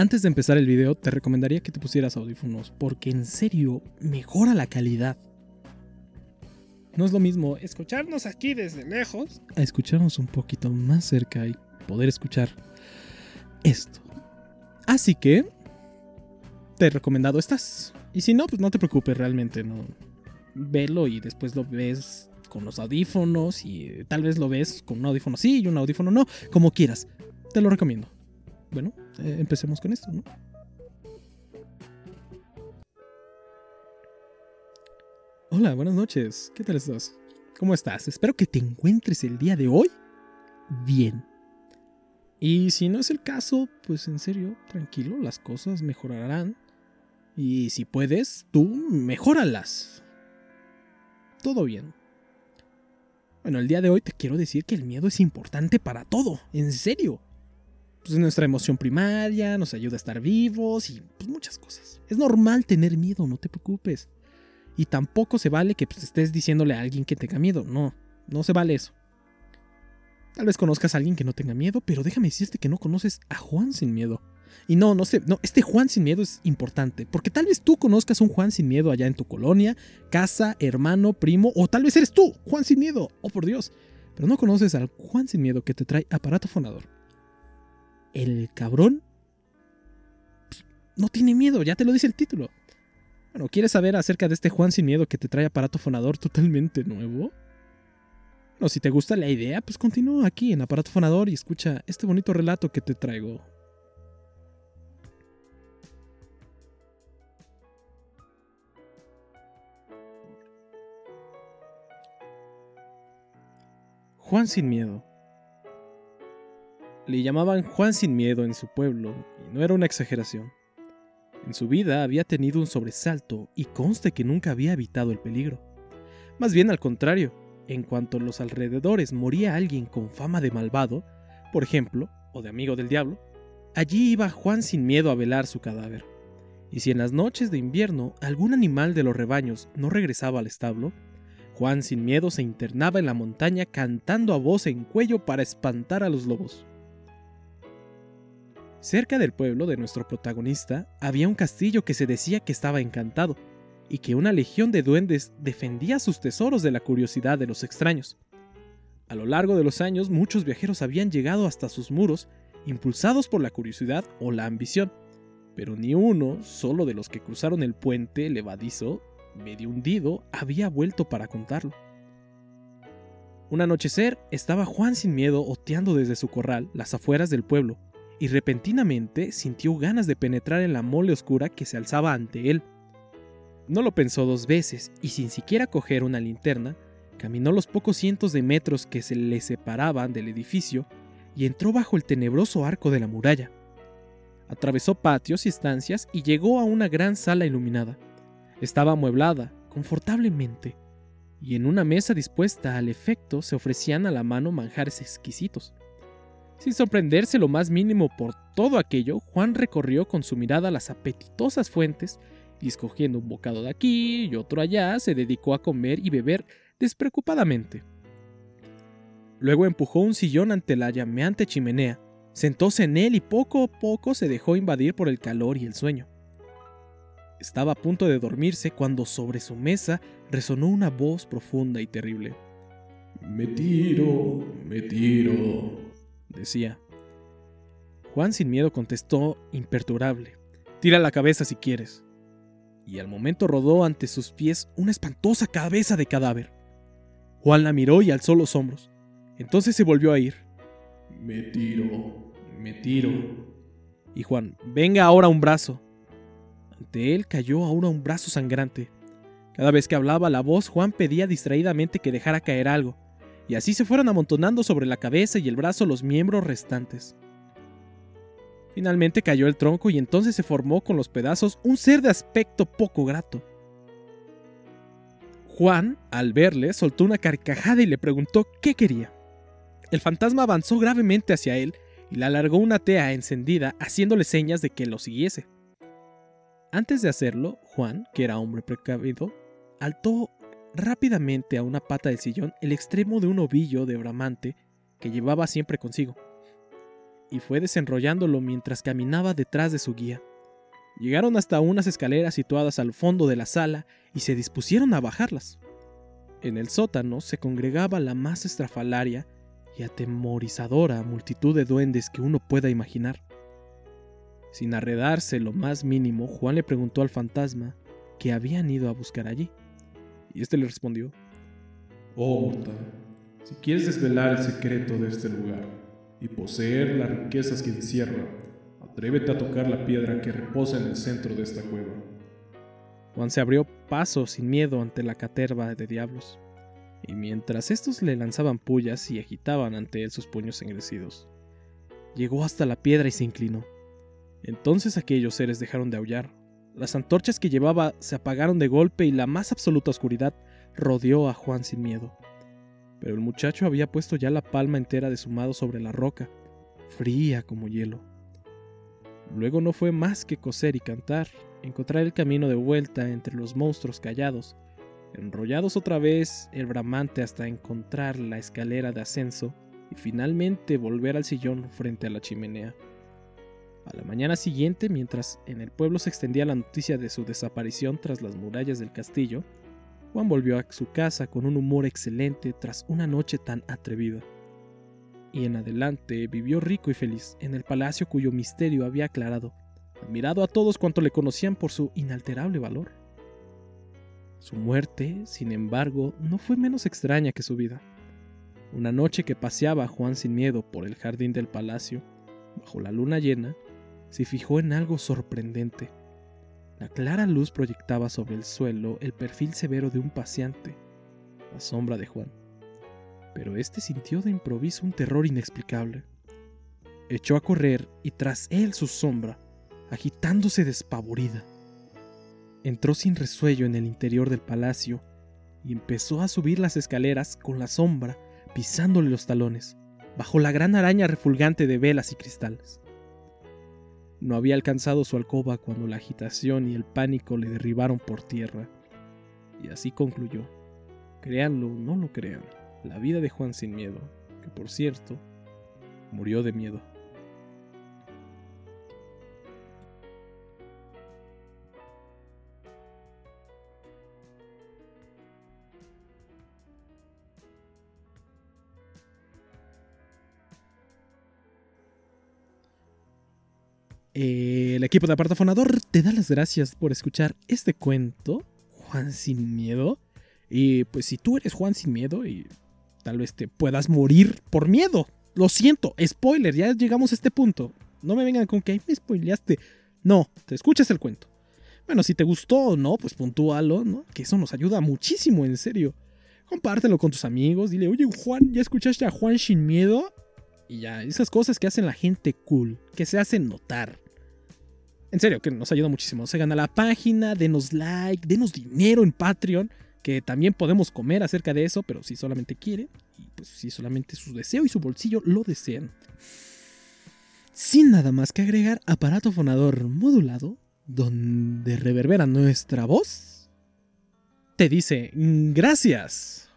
Antes de empezar el video, te recomendaría que te pusieras audífonos, porque en serio mejora la calidad. No es lo mismo escucharnos aquí desde lejos a escucharnos un poquito más cerca y poder escuchar esto. Así que te he recomendado estas. Y si no, pues no te preocupes realmente, no. Velo y después lo ves con los audífonos y tal vez lo ves con un audífono sí y un audífono no, como quieras. Te lo recomiendo. Bueno, eh, empecemos con esto, ¿no? Hola, buenas noches. ¿Qué tal estás? ¿Cómo estás? Espero que te encuentres el día de hoy bien. Y si no es el caso, pues en serio, tranquilo, las cosas mejorarán. Y si puedes, tú mejóralas. Todo bien. Bueno, el día de hoy te quiero decir que el miedo es importante para todo, en serio pues, nuestra emoción primaria, nos ayuda a estar vivos y pues, muchas cosas. Es normal tener miedo, no te preocupes. Y tampoco se vale que pues, estés diciéndole a alguien que tenga miedo. No, no se vale eso. Tal vez conozcas a alguien que no tenga miedo, pero déjame decirte que no conoces a Juan sin miedo. Y no, no sé, no, este Juan sin miedo es importante, porque tal vez tú conozcas un Juan sin miedo allá en tu colonia, casa, hermano, primo, o tal vez eres tú, Juan sin miedo, oh por Dios. Pero no conoces al Juan sin miedo que te trae aparato fonador el cabrón no tiene miedo, ya te lo dice el título. Bueno, ¿quieres saber acerca de este Juan sin miedo que te trae aparato fonador totalmente nuevo? Bueno, si te gusta la idea, pues continúa aquí en aparato fonador y escucha este bonito relato que te traigo. Juan sin miedo. Le llamaban Juan sin miedo en su pueblo, y no era una exageración. En su vida había tenido un sobresalto y conste que nunca había evitado el peligro. Más bien al contrario, en cuanto a los alrededores moría alguien con fama de malvado, por ejemplo, o de amigo del diablo, allí iba Juan sin miedo a velar su cadáver. Y si en las noches de invierno algún animal de los rebaños no regresaba al establo, Juan sin miedo se internaba en la montaña cantando a voz en cuello para espantar a los lobos. Cerca del pueblo de nuestro protagonista había un castillo que se decía que estaba encantado y que una legión de duendes defendía sus tesoros de la curiosidad de los extraños. A lo largo de los años muchos viajeros habían llegado hasta sus muros impulsados por la curiosidad o la ambición, pero ni uno, solo de los que cruzaron el puente levadizo, medio hundido, había vuelto para contarlo. Un anochecer estaba Juan sin miedo oteando desde su corral las afueras del pueblo, y repentinamente sintió ganas de penetrar en la mole oscura que se alzaba ante él. No lo pensó dos veces y sin siquiera coger una linterna, caminó los pocos cientos de metros que se le separaban del edificio y entró bajo el tenebroso arco de la muralla. Atravesó patios y estancias y llegó a una gran sala iluminada. Estaba amueblada, confortablemente, y en una mesa dispuesta al efecto se ofrecían a la mano manjares exquisitos. Sin sorprenderse lo más mínimo por todo aquello, Juan recorrió con su mirada las apetitosas fuentes y escogiendo un bocado de aquí y otro allá, se dedicó a comer y beber despreocupadamente. Luego empujó un sillón ante la llameante chimenea, sentóse en él y poco a poco se dejó invadir por el calor y el sueño. Estaba a punto de dormirse cuando sobre su mesa resonó una voz profunda y terrible. Me tiro, me tiro decía. Juan sin miedo contestó, imperturbable, Tira la cabeza si quieres. Y al momento rodó ante sus pies una espantosa cabeza de cadáver. Juan la miró y alzó los hombros. Entonces se volvió a ir. Me tiro, me tiro. Y Juan, venga ahora un brazo. Ante él cayó ahora un brazo sangrante. Cada vez que hablaba la voz, Juan pedía distraídamente que dejara caer algo, y así se fueron amontonando sobre la cabeza y el brazo los miembros restantes. Finalmente cayó el tronco y entonces se formó con los pedazos un ser de aspecto poco grato. Juan, al verle, soltó una carcajada y le preguntó qué quería. El fantasma avanzó gravemente hacia él y le alargó una tea encendida haciéndole señas de que lo siguiese. Antes de hacerlo, Juan, que era hombre precavido, altó rápidamente a una pata del sillón el extremo de un ovillo de bramante que llevaba siempre consigo. y fue desenrollándolo mientras caminaba detrás de su guía. Llegaron hasta unas escaleras situadas al fondo de la sala y se dispusieron a bajarlas. En el sótano se congregaba la más estrafalaria y atemorizadora multitud de duendes que uno pueda imaginar. Sin arredarse lo más mínimo, Juan le preguntó al fantasma qué habían ido a buscar allí. Y éste le respondió: Oh mortal, si quieres desvelar el secreto de este lugar y poseer las riquezas que encierra, Atrévete a tocar la piedra que reposa en el centro de esta cueva. Juan se abrió paso sin miedo ante la caterva de diablos, y mientras estos le lanzaban pullas y agitaban ante él sus puños engrecidos, llegó hasta la piedra y se inclinó. Entonces aquellos seres dejaron de aullar, las antorchas que llevaba se apagaron de golpe y la más absoluta oscuridad rodeó a Juan sin miedo. Pero el muchacho había puesto ya la palma entera de su mano sobre la roca, fría como hielo. Luego no fue más que coser y cantar, encontrar el camino de vuelta entre los monstruos callados, enrollados otra vez el bramante hasta encontrar la escalera de ascenso y finalmente volver al sillón frente a la chimenea. A la mañana siguiente, mientras en el pueblo se extendía la noticia de su desaparición tras las murallas del castillo, Juan volvió a su casa con un humor excelente tras una noche tan atrevida y en adelante vivió rico y feliz en el palacio cuyo misterio había aclarado, admirado a todos cuanto le conocían por su inalterable valor. Su muerte, sin embargo, no fue menos extraña que su vida. Una noche que paseaba Juan sin miedo por el jardín del palacio, bajo la luna llena, se fijó en algo sorprendente. La clara luz proyectaba sobre el suelo el perfil severo de un paseante, la sombra de Juan pero éste sintió de improviso un terror inexplicable. Echó a correr y tras él su sombra, agitándose despavorida. Entró sin resuello en el interior del palacio y empezó a subir las escaleras con la sombra pisándole los talones, bajo la gran araña refulgante de velas y cristales. No había alcanzado su alcoba cuando la agitación y el pánico le derribaron por tierra. Y así concluyó. Créanlo o no lo crean la vida de Juan sin miedo, que por cierto, murió de miedo. El equipo de Apartafonador te da las gracias por escuchar este cuento, Juan sin miedo. Y pues si tú eres Juan sin miedo y tal vez te puedas morir por miedo. Lo siento, spoiler, ya llegamos a este punto. No me vengan con que me spoileaste. No, te escuchas el cuento. Bueno, si te gustó o no, pues puntúalo, ¿no? Que eso nos ayuda muchísimo, en serio. Compártelo con tus amigos, dile, oye Juan, ¿ya escuchaste a Juan sin miedo? Y ya, esas cosas que hacen la gente cool, que se hacen notar. En serio, que nos ayuda muchísimo. Se gana la página, denos like, denos dinero en Patreon que también podemos comer acerca de eso, pero si solamente quiere, y pues si solamente su deseo y su bolsillo lo desean. Sin nada más que agregar, aparato fonador modulado, donde reverbera nuestra voz, te dice gracias.